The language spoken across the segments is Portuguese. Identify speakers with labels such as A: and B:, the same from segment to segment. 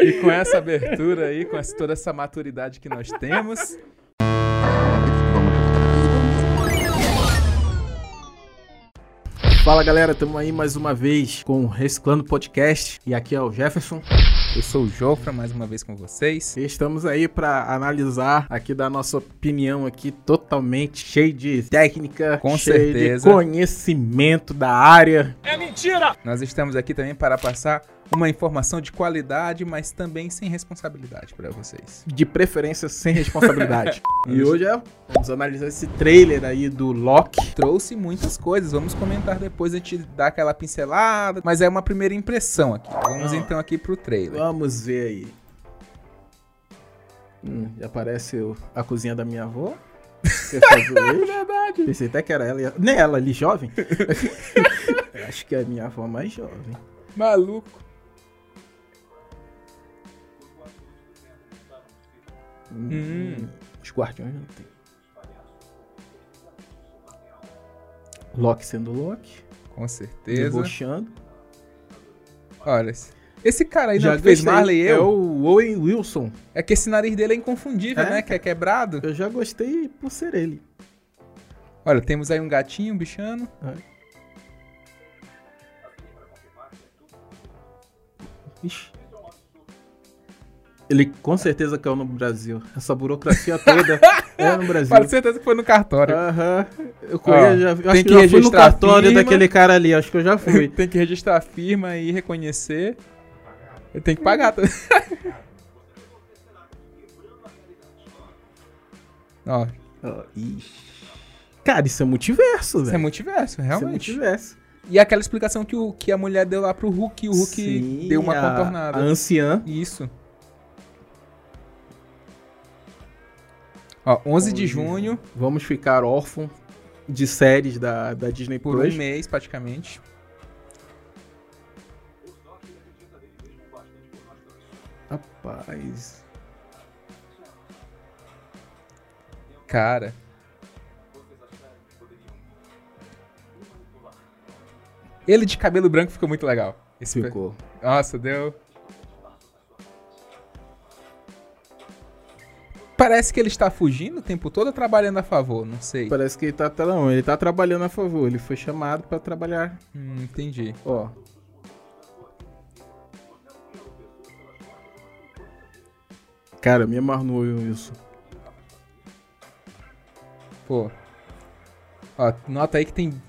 A: E com essa abertura aí, com essa- toda essa maturidade que nós temos,
B: Fala galera, estamos aí mais uma vez com o Reciclando Podcast e aqui é o Jefferson.
A: Eu sou o Jofra, mais uma vez com vocês.
B: E estamos aí para analisar aqui da nossa opinião aqui totalmente cheio de técnica,
A: Com
B: cheio
A: certeza.
B: de conhecimento da área.
A: Nós estamos aqui também para passar uma informação de qualidade, mas também sem responsabilidade para vocês.
B: De preferência sem responsabilidade. e hoje é, vamos analisar esse trailer aí do Loki.
A: Trouxe muitas coisas, vamos comentar depois, a gente dá aquela pincelada, mas é uma primeira impressão aqui. Vamos
B: Ah.
A: então aqui pro trailer.
B: Vamos ver aí. Hum, já aparece a cozinha da minha avó. O eixo.
A: Verdade.
B: Pensei até que era ela. e Nem ela ali, jovem. Acho que é a minha avó mais jovem.
A: Maluco.
B: Hum. Os guardiões não tem. Loki sendo Loki.
A: Com certeza.
B: Debochando.
A: Olha, esse- cara aí não
B: Já
A: que fez
B: gostei.
A: Marley e
B: É
A: eu,
B: o Owen Wilson.
A: é que esse nariz dele é inconfundível,
B: É?
A: né? Que é quebrado.
B: Eu já gostei por ser ele.
A: Olha, temos aí um gatinho, um bichano.
B: Ixi. Ele com certeza caiu no Brasil. Essa burocracia toda é no Brasil.
A: Pode certeza que foi no cartório.
B: Aham. Eu,
A: Ó,
B: conheço, já, eu
A: tem
B: acho
A: que
B: que, eu fui no cartório
A: firma.
B: daquele cara ali. Acho que eu já fui.
A: Tem que registrar a firma e reconhecer. Ele tem que pagar. também. Ó,
B: Ó, ixi. Cara, isso é multiverso, velho.
A: isso é multiverso,
B: Isso é
A: realmente.
B: multiverso.
A: E aquela explicação que, o, que a mulher deu lá pro Hulk, e o Hulk
B: Sim,
A: deu uma
B: a-
A: contornada.
B: A anciã.
A: Isso. Ó, 11 de junho,
B: Vamos ficar órfãos de séries da, da Disney
A: por
B: Plus.
A: um mês praticamente.
B: Rapaz.
A: Cara. Ele de cabelo branco ficou muito legal. Esse
B: Ficou.
A: Nossa, deu. Parece que ele está fugindo o tempo todo ou trabalhando a favor, não sei.
B: Parece que ele tá, tá- não, ele tá trabalhando a favor. Ele foi chamado pra trabalhar.
A: Hum, entendi.
B: Ó. Cara, me amarro no olho isso.
A: Pô. Ó, nota aí que tem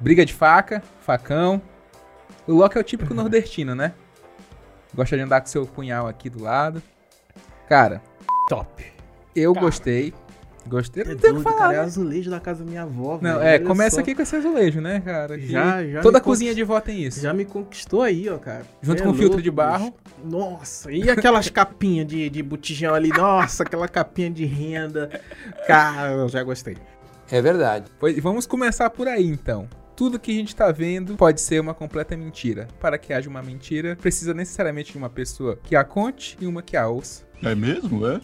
A: briga de faca, facão. O Loki é o típico nordestino, né? Gosta de andar com seu punhal aqui do lado. Cara,
B: Top.
A: eu
B: Cara.
A: gostei. Gostei. Não
B: É
A: tem o que falar.
B: cara. É
A: né?
B: azulejo da casa da minha avó,
A: Não,
B: velho.
A: é,
B: Olha
A: começa
B: só.
A: aqui com esse azulejo, né, cara? Que
B: Já, já
A: Toda cozinha de vó tem isso.
B: Já me conquistou aí, ó, cara.
A: Junto
B: É
A: com filtro de barro.
B: Nossa, e aquelas capinhas de, de botijão ali? Nossa, aquela capinha de renda. Cara, eu já gostei.
C: É verdade.
A: Pois, vamos começar por aí, então. Tudo que a gente tá vendo pode ser uma completa mentira. Para que haja uma mentira, precisa necessariamente de uma pessoa que a conte e uma que a ouça.
D: É mesmo, é?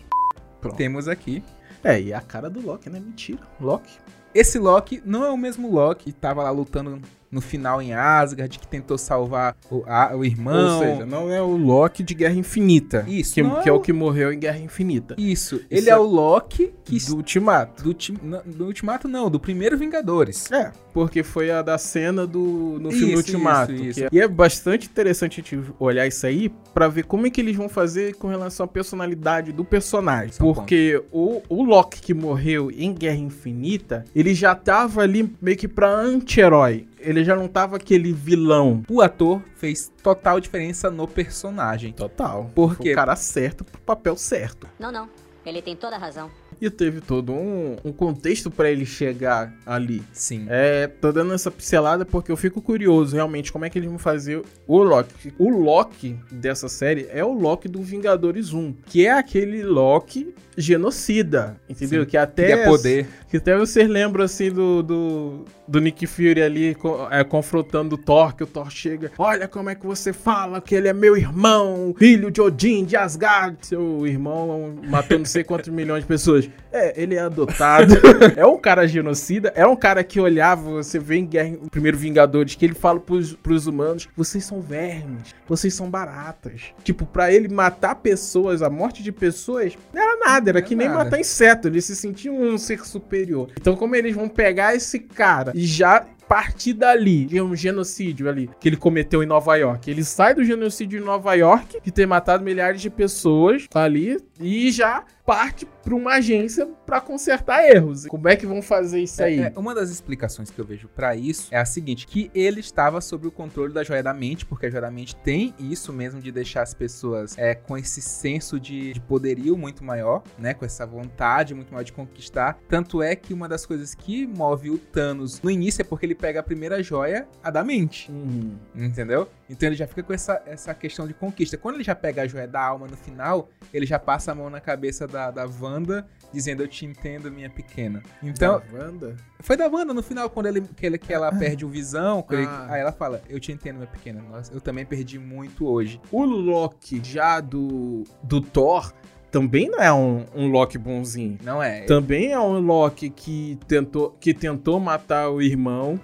B: Pronto.
A: Temos aqui.
B: É, e a cara do Loki, né? Mentira. Loki.
A: Esse Loki não é o mesmo Loki que tava lá lutando no final em Asgard, que tentou salvar o, a- o irmão.
B: Ou seja, não é o Loki de Guerra Infinita.
A: Isso,
B: Que,
A: não
B: que
A: é
B: é
A: o-
B: que morreu em Guerra Infinita.
A: Isso, ele
B: Isso
A: é
B: é-
A: o Loki que
B: Do Ultimato.
A: do, não, do Ultimato não, do primeiro Vingadores.
B: É, porque foi a da cena do no filme
A: Isso,
B: Ultimato.
A: isso,
B: que
A: isso.
B: é- E é bastante interessante a gente olhar isso aí pra ver como é que eles vão fazer com relação à personalidade do personagem.
A: Isso é
B: porque o, o Loki que morreu em Guerra Infinita, ele já tava ali meio que pra anti-herói. Ele já não tava aquele vilão.
A: O ator fez total diferença no personagem.
B: Total.
A: Por
B: Foi
A: quê?
B: O cara certo pro papel certo.
E: Não, não. Ele tem toda a razão.
B: E teve todo um, um contexto pra ele chegar ali.
A: Sim.
B: É, tô dando essa pincelada porque eu fico curioso realmente como é que eles vão fazer o Loki. O Loki dessa série é o Loki do Vingadores 1, que é aquele Loki genocida, entendeu?
A: Sim.
B: Que até
A: Que é poder.
B: que até vocês lembram assim do, do, do Nick Fury ali é, confrontando o Thor, que o Thor chega, olha como é que você fala que ele é meu irmão, filho de Odin, de Asgard. Seu irmão matou não sei quantos milhões de pessoas. Pessoas. É, ele é adotado. é um cara genocida. É um cara que olhava, você vê em Guerra, Primeiro Vingadores, que ele fala pros, pros humanos: vocês são vermes, vocês são baratas. Tipo, pra ele matar pessoas, a morte de pessoas, não era nada. Era que nem matar inseto. Ele se sentia um ser superior. Então, como eles vão pegar esse cara e já partir dali, de um genocídio ali que ele cometeu em Nova York. Ele sai do genocídio em Nova York, de ter matado milhares de pessoas ali, e já parte para uma agência para consertar erros. Como é que vão fazer isso aí?
A: É, é, uma das explicações que eu vejo pra isso é a seguinte: que ele estava sob o controle da joia da mente, porque a joia da mente tem isso mesmo de deixar as pessoas é, com esse senso de, de poderio muito maior, né? Com essa vontade muito maior de conquistar. Tanto é que uma das coisas que move o Thanos no início é porque ele pega a primeira joia, a da mente.
B: Hum.
A: Entendeu? Então ele já fica com essa, essa questão de conquista. Quando ele já pega a joia da alma no final, ele já passa a mão na cabeça da, da Wanda, dizendo eu te entendo, minha pequena. Então,
B: Da Wanda?
A: foi da Wanda no final, quando ele, que, ele, que ela perde o visão. ele-
B: Ah.
A: aí ela fala, eu te entendo, minha pequena. Nossa, eu também perdi muito hoje.
B: O Loki já do, do Thor também não é um, um Loki bonzinho.
A: Não é?
B: Também é um Loki que tentou, que tentou matar o irmão,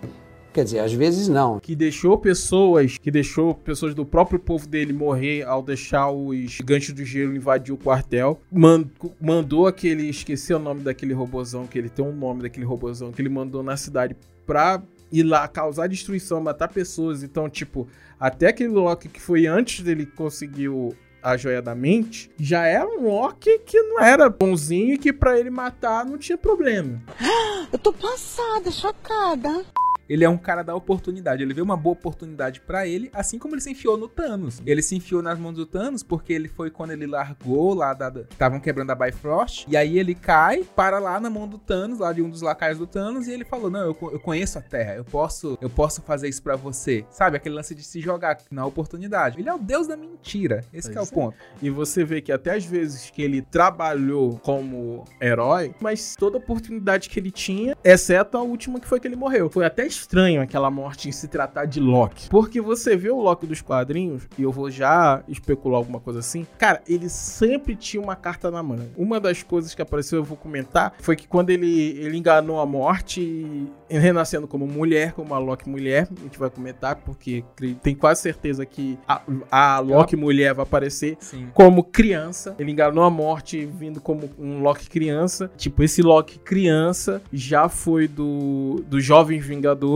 C: Quer dizer, às vezes não.
B: que deixou pessoas, que deixou pessoas do próprio povo dele morrer ao deixar os gigantes do gelo invadir o quartel. Man- mandou aquele, esqueci o nome daquele robozão, que ele tem um nome daquele robozão que ele mandou na cidade pra ir lá causar destruição, matar pessoas. Então, tipo, até aquele Loki que foi antes dele conseguir o- a joia da mente, já era um Loki que não era bonzinho e que pra ele matar não tinha problema.
D: Eu tô passada, chocada.
A: Ele é um cara da oportunidade. Ele vê uma boa oportunidade pra ele, assim como ele se enfiou no Thanos. Ele se enfiou nas mãos do Thanos porque ele foi quando ele largou lá da. da- Estavam quebrando a Bifrost. E aí ele cai, para lá na mão do Thanos, lá de um dos lacaios do Thanos, e ele falou: Não, eu, eu conheço a Terra, eu posso, eu posso fazer isso pra você. Sabe? Aquele lance de se jogar na oportunidade. Ele é o deus da mentira. Esse é o
B: é.
A: ponto.
B: E você vê que até as vezes que ele trabalhou como herói, mas toda oportunidade que ele tinha, exceto a última que foi que ele morreu. Foi até estranho aquela morte em se tratar de Loki. Porque você vê o Loki dos quadrinhos, e eu vou já especular alguma coisa assim. Cara, ele sempre tinha uma carta na mão. Uma das coisas que apareceu, eu vou comentar, foi que quando ele, ele enganou a morte, renascendo como mulher, como a Loki mulher, a gente vai comentar, porque tem quase certeza que a, a Loki mulher vai aparecer
A: Sim.
B: como criança. Ele enganou a morte vindo como um Loki criança. Tipo, esse Loki criança já foi do dos Jovens Vingadores.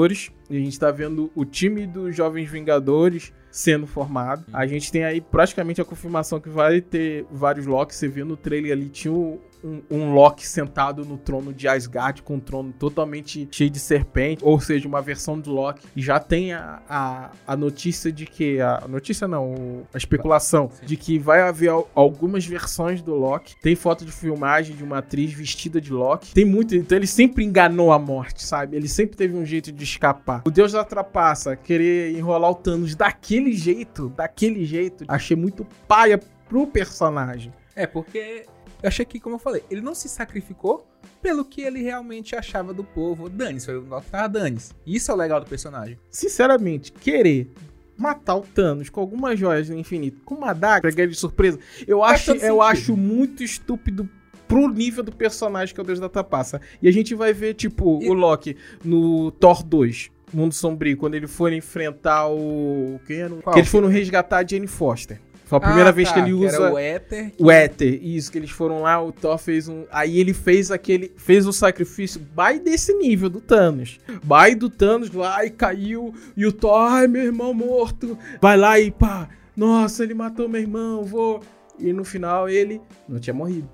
B: E a gente tá vendo o time dos Jovens Vingadores sendo formado. A gente tem aí praticamente a confirmação que vai ter vários Locks. Você viu no trailer ali, tinha um, um, um Loki sentado no trono de Asgard, com um trono totalmente cheio de serpente, ou seja, uma versão do Loki. E já tem a, a, a notícia de que. A notícia não, a especulação
A: Sim.
B: de que vai haver al- algumas versões do Loki. Tem foto de filmagem de uma atriz vestida de Loki. Tem muito. Então ele sempre enganou a morte, sabe? Ele sempre teve um jeito de escapar. O Deus da Trapaça querer enrolar o Thanos daquele jeito, daquele jeito, achei muito paia pro personagem.
A: É, porque eu achei que, como eu falei, ele não se sacrificou pelo que ele realmente achava do povo. Dane-se, foi o Loki tava dane-se. Isso é o legal do personagem.
B: Sinceramente, querer matar o Thanos com algumas joias do infinito, com uma daga, pegar ele de surpresa, eu
A: Faz
B: acho, eu
A: sentido.
B: acho muito estúpido pro nível do personagem que é o Deus da Trapaça. E a gente vai ver, tipo,
A: E-
B: o Loki no Thor 2, Mundo Sombrio, quando ele for enfrentar o... Quem era?
A: Qual?
B: Que eles foram resgatar a Jane Foster. Foi a primeira
A: Ah,
B: vez
A: tá,
B: que ele usa...
A: Era o éter.
B: O éter, isso, que eles foram lá, o Thor fez um. Aí ele fez aquele. Fez o sacrifício by desse nível do Thanos. By do Thanos lá e caiu. E o Thor, ai, meu irmão morto. Vai lá e pá. Nossa, ele matou meu irmão, vou. E no final ele não tinha morrido.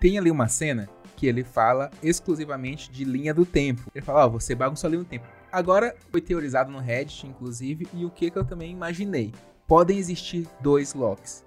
A: Tem ali uma cena que ele fala exclusivamente de linha do tempo. Ele fala, ó, você bagunçou a linha do tempo. Agora foi teorizado no Reddit, inclusive, e o que que eu também imaginei. Podem existir dois Locks.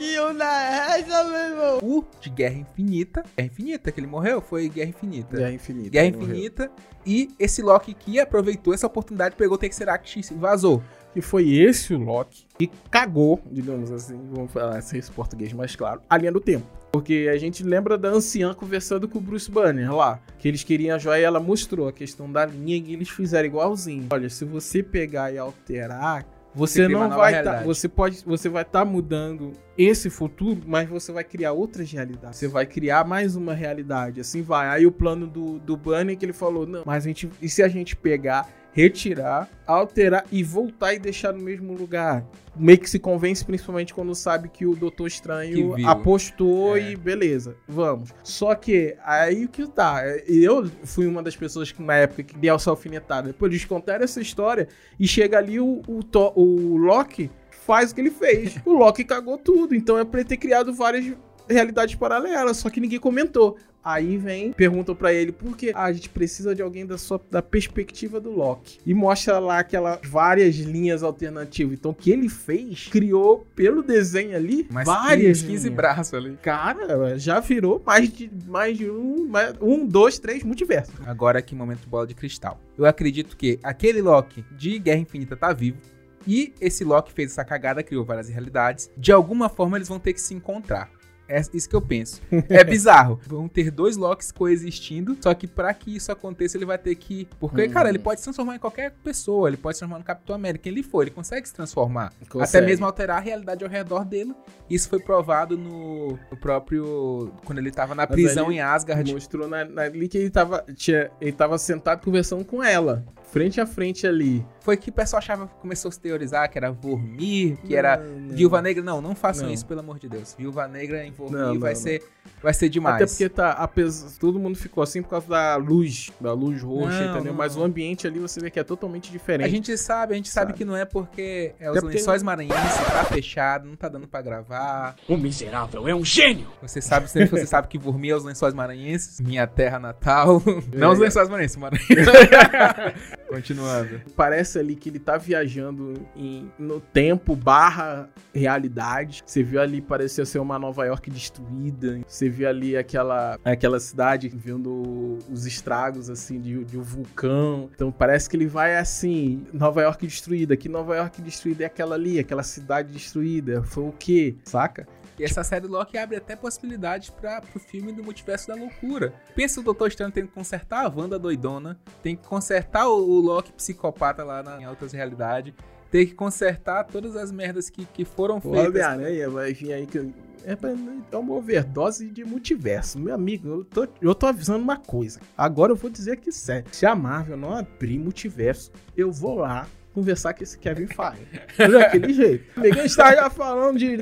D: E uma essa, meu irmão.
A: O de Guerra Infinita. Guerra Infinita, que ele morreu, foi Guerra Infinita.
B: Guerra Infinita.
A: Guerra
B: ele morreu.
A: Infinita. E esse Loki que aproveitou essa oportunidade, pegou o Tesseract e vazou.
B: Que foi esse o Loki que cagou, digamos assim, vamos falar sem esse português mais claro, a linha do tempo. Porque a gente lembra da anciã conversando com o Bruce Banner lá, que eles queriam a joia e ela mostrou a questão da linha e eles fizeram igualzinho. Olha, se você pegar e alterar Você
A: uma
B: não vai tá,
A: realidade.
B: você pode, você vai estar mudando esse futuro, mas você vai criar outras realidades. Você vai criar mais uma realidade, assim vai. Aí o plano do do Bunny que ele falou, não, mas a gente, e se a gente pegar, retirar, alterar e voltar e deixar no mesmo lugar? Meio que se convence, principalmente quando sabe que o Doutor Estranho apostou
A: É.
B: e beleza, vamos. Só que aí o que tá, eu fui uma das pessoas que na época que deu essa alfinetada. Depois eles contaram essa história e chega ali o, o, To- o Loki faz o que ele fez. O Loki cagou tudo, então é pra ele ter criado várias realidades paralelas, só que ninguém comentou. Aí vem, perguntam pra ele por que ah, a gente precisa de alguém da sua da perspectiva do Loki. E mostra lá aquelas várias linhas alternativas. Então o que ele fez, criou pelo desenho ali
A: Mas
B: várias
A: 15, 15
B: linhas.
A: braços ali.
B: Cara, já virou mais de mais de um, mais- um, dois, três multiversos.
A: Agora aqui, momento bola de cristal. Eu acredito que aquele Loki de Guerra Infinita tá vivo. E esse Loki fez essa cagada, criou várias realidades. De alguma forma eles vão ter que se encontrar. É isso que eu penso. É bizarro. Vão ter dois Locks coexistindo. Só que pra que isso aconteça, ele vai ter que. Porque,
B: Hum.
A: cara, ele pode se transformar em qualquer pessoa. Ele pode se transformar no Capitão América. Quem ele for, ele consegue se transformar. Até
B: Consegue.
A: mesmo alterar a realidade ao redor dele. Isso foi provado no, no próprio. Quando ele tava na
B: Mas
A: prisão em Asgard.
B: Mostrou na, na- ali que ele tava, tinha, ele tava sentado conversando com ela. Frente a frente ali.
A: Foi que o pessoal achava, começou a se teorizar que era Vormir, que era
B: Não, não.
A: Viúva Negra. Não, não façam
B: Não.
A: isso, pelo amor de Deus. Viúva Negra Vormir
B: Não, não,
A: vai,
B: não.
A: Ser, vai ser demais.
B: Até porque tá, apesar, todo mundo ficou assim por causa da luz, da luz roxa,
A: Não,
B: entendeu?
A: não.
B: Mas o ambiente ali você vê que é totalmente diferente.
A: A gente sabe, a gente sabe,
B: Sabe.
A: que não é porque é
B: Até
A: os
B: porque-
A: lençóis maranhenses, tá fechado, não tá dando pra gravar.
F: O miserável é um gênio!
A: Você sabe, sempre você sabe que Vormir é os lençóis maranhenses, minha terra natal. Não os lençóis maranhenses, Maranhão. Continuando.
B: Parece ali que ele tá viajando em- no tempo barra realidade. Você viu ali, parecia ser uma Nova York destruída. Você viu ali aquela, aquela cidade vendo os estragos, assim, de, de um vulcão. Então parece que ele vai assim, Nova York destruída. Que Nova York destruída é aquela ali, aquela cidade destruída. Foi o quê? Saca?
A: E essa série Loki abre até possibilidades para pro filme do Multiverso da Loucura. Pensa o Doutor Estranho tendo que consertar a Wanda doidona, tem que consertar o, o Loki psicopata lá na, em outras realidades, tem que consertar todas as merdas que, que foram
B: O
A: feitas.
B: Homem-Aranha vai vir aí que. É, pra- é uma overdose de multiverso. Meu amigo, eu tô, eu tô avisando uma coisa. Agora eu vou dizer aqui sério. Se a Marvel não abrir multiverso, eu vou lá conversar com esse Kevin Feige. Daquele jeito. Ninguém está já falando de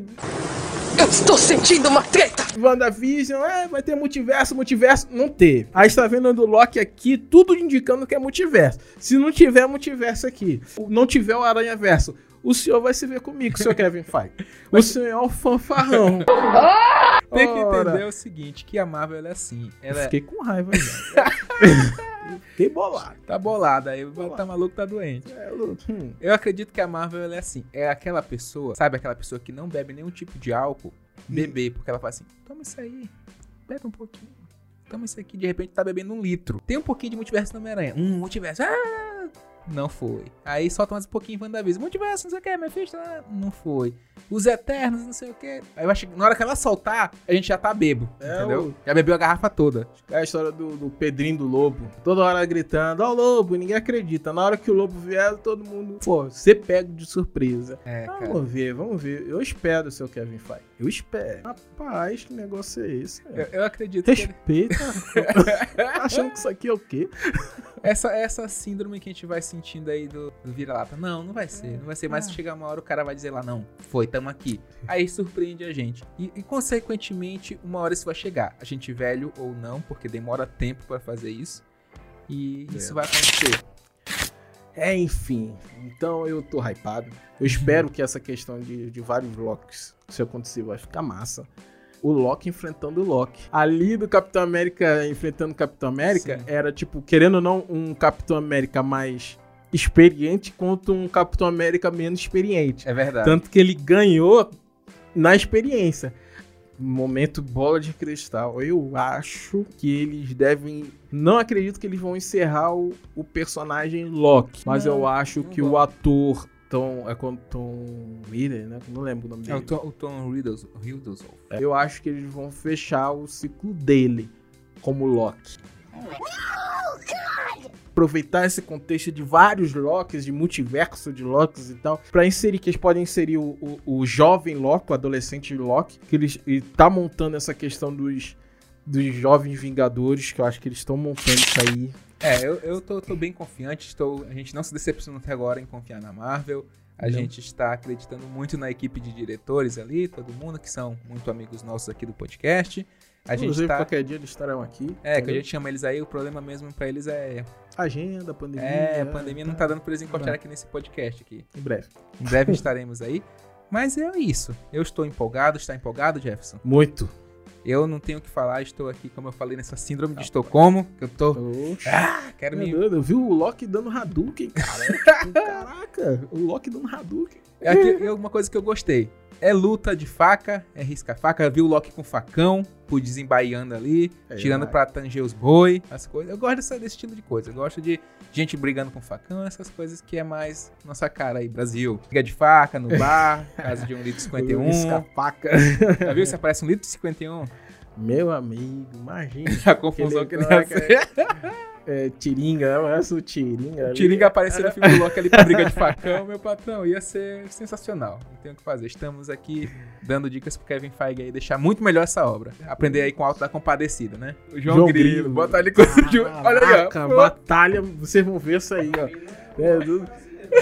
G: Eu estou sentindo uma treta!
B: WandaVision, é, vai ter multiverso, multiverso. Não teve. Aí está vendo do Loki aqui, tudo indicando que é multiverso. Se não tiver multiverso aqui, não tiver o Aranha Verso, o senhor vai se ver comigo, senhor Kevin Feige. O senhor é um fanfarrão.
A: Tem que
B: Ora.
A: entender o seguinte, que a Marvel é assim, ela é-
B: Fiquei com raiva já. Fiquei bolado.
A: tá bolada, aí o tá maluco, tá doente.
B: É, eu- hum.
A: Eu acredito que a Marvel é assim, é aquela pessoa, sabe aquela pessoa que não bebe nenhum tipo de álcool, beber, porque ela fala assim, toma isso aí, bebe um pouquinho, toma isso aqui, de repente tá bebendo um litro. Tem um pouquinho de multiverso no Homem-Aranha, um multiverso, ah, não foi. Aí solta mais um pouquinho WandaVision, multiverso, não sei o que, minha filha, ah, não foi. Os Eternos, não sei o que. Aí eu acho que na hora que ela soltar, a gente já tá bebo,
B: É,
A: entendeu?
B: o-
A: Já bebeu a garrafa toda.
B: É a história do, do Pedrinho do Lobo. Toda hora gritando, ó o Lobo, ninguém acredita. Na hora que o Lobo vier, todo mundo, pô, você pega de surpresa.
A: É, cara.
B: Vamos ver, vamos ver. Eu espero, seu Kevin Feige. Eu espero. Rapaz, que negócio é esse?
A: Eu, eu acredito que ele-
B: Respeita. Achando que isso aqui é o quê?
A: Essa, essa síndrome que a gente vai sentindo aí do, do vira-lata. Não, não vai ser. Não vai ser. Mas chegar uma hora o cara vai dizer lá, não, foi, tamo aqui. Aí surpreende a gente. E, e, consequentemente, uma hora isso vai chegar. A gente velho ou não, porque demora tempo pra fazer isso. E isso vai acontecer.
B: É, enfim. Então eu tô hypado. Eu espero que essa questão de, de vários Locks, se acontecer, vai ficar massa. O Loki enfrentando o Loki. Ali do Capitão América enfrentando o Capitão América
A: Sim.
B: era, tipo, querendo ou não, um Capitão América mais experiente contra um Capitão América menos experiente.
A: É verdade.
B: Tanto que ele ganhou na experiência. Momento bola de cristal. Eu acho que eles devem. Não acredito que eles vão encerrar o, o personagem Loki. Mas
A: Não,
B: eu acho que
A: vão.
B: o ator Tom. É com Tom Miller, né? Não lembro o nome
A: É
B: dele.
A: o Tom, o Tom Riddles- Hiddleston.
B: Eu acho que eles vão fechar o ciclo dele como Loki. aproveitar esse contexto de vários Locks, de multiverso de Locks e tal, pra inserir, que eles podem inserir o, o, o jovem Loki, o adolescente Loki, que eles e tá montando essa questão dos, dos jovens Vingadores, que eu acho que eles estão montando isso aí.
A: É, eu, eu tô, tô bem confiante. Estou, a gente não se decepcionou até agora em confiar na Marvel. A
B: Não.
A: gente está acreditando muito na equipe de diretores ali, todo mundo, que são muito amigos nossos aqui do podcast. A gente
B: Inclusive,
A: tá.
B: qualquer dia eles estarão aqui.
A: É, que a
B: entendeu?
A: gente chama eles aí, o problema mesmo pra eles é.
B: Agenda, pandemia.
A: É, a pandemia não tá dando pra eles encontrar aqui nesse podcast aqui.
B: Em breve.
A: Em breve estaremos aí. Mas é isso. Eu estou empolgado. Está empolgado, Jefferson?
B: Muito.
A: Eu não tenho o que falar. Estou aqui, como eu falei, nessa síndrome de Estocolmo. Que eu tô.
B: Oxe.
A: Ah, quero
B: Meu
A: me.
B: Deus, eu vi o Loki dando Hadouken, cara. Caraca, o Loki dando Hadouken.
A: É aqui- é uma coisa que eu gostei. É luta de faca, é risca-faca. Eu vi o Loki com facão, por desembaiando ali,
B: É,
A: tirando
B: vai.
A: pra tanger os boi, as coisas. Eu gosto dessa- desse estilo de coisa. Eu gosto de gente brigando com facão, essas coisas que é mais nossa cara aí, Brasil. Briga de faca no bar, casa de um litro 51.
B: Escapaca.
A: Já viu se aparece um litro e 51?
B: Meu amigo, imagina.
A: A confusão que ele ia
B: Aquele-
A: ser.
B: É, Tiringa, não é o Tiringa. ali.
A: Tiringa aparecendo no filme do Loki ali pra briga de facão, meu patrão, ia ser sensacional. Não tem o que fazer. Estamos aqui dando dicas pro Kevin Feige aí deixar muito melhor essa obra. Aprender aí com o Alto da Compadecida, né? O João,
B: João
A: Grilo,
B: Grilo.
A: bota ali com o João. Olha aí, ó.
B: Caraca, batalha, vocês vão ver isso aí, ó. É, do-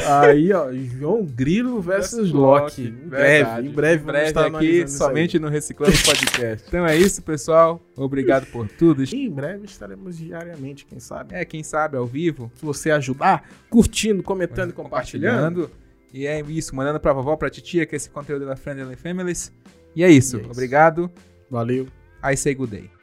B: Aí, ó, João Grilo versus Loki. Em breve, em breve,
A: Em breve
B: estar
A: aqui, somente no Reciclando Podcast. então é isso, pessoal. Obrigado por tudo.
B: Em breve estaremos diariamente, quem sabe.
A: É, quem sabe, ao vivo,
B: Se você ajudar, curtindo, comentando e compartilhando.
A: E é isso, mandando pra vovó, pra titia, que esse conteúdo é da Friendly Families. E é isso.
B: E é isso.
A: Obrigado.
B: Valeu.
A: I say good day.